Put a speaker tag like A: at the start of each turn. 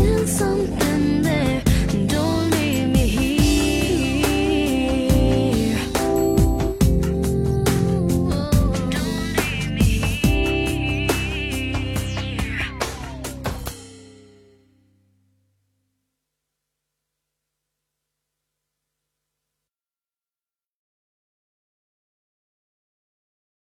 A: still something there.